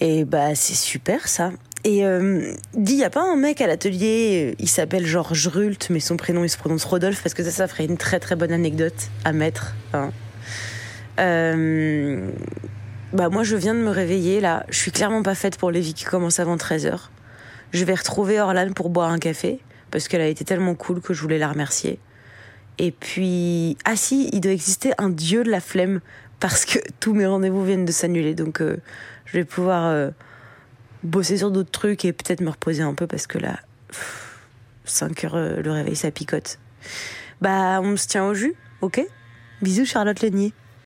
Et bah, c'est super ça. Et euh, dit, y a pas un mec à l'atelier, il s'appelle Georges Rult, mais son prénom il se prononce Rodolphe, parce que ça, ça ferait une très très bonne anecdote à mettre. hein. Euh, bah, moi, je viens de me réveiller là. Je suis clairement pas faite pour les vies qui commencent avant 13h. Je vais retrouver Orlane pour boire un café, parce qu'elle a été tellement cool que je voulais la remercier. Et puis, ah si, il doit exister un dieu de la flemme, parce que tous mes rendez-vous viennent de s'annuler. Donc, euh, je vais pouvoir euh, bosser sur d'autres trucs et peut-être me reposer un peu, parce que là, 5 heures, euh, le réveil, ça picote. Bah, on se tient au jus, ok? Bisous, Charlotte Lénier.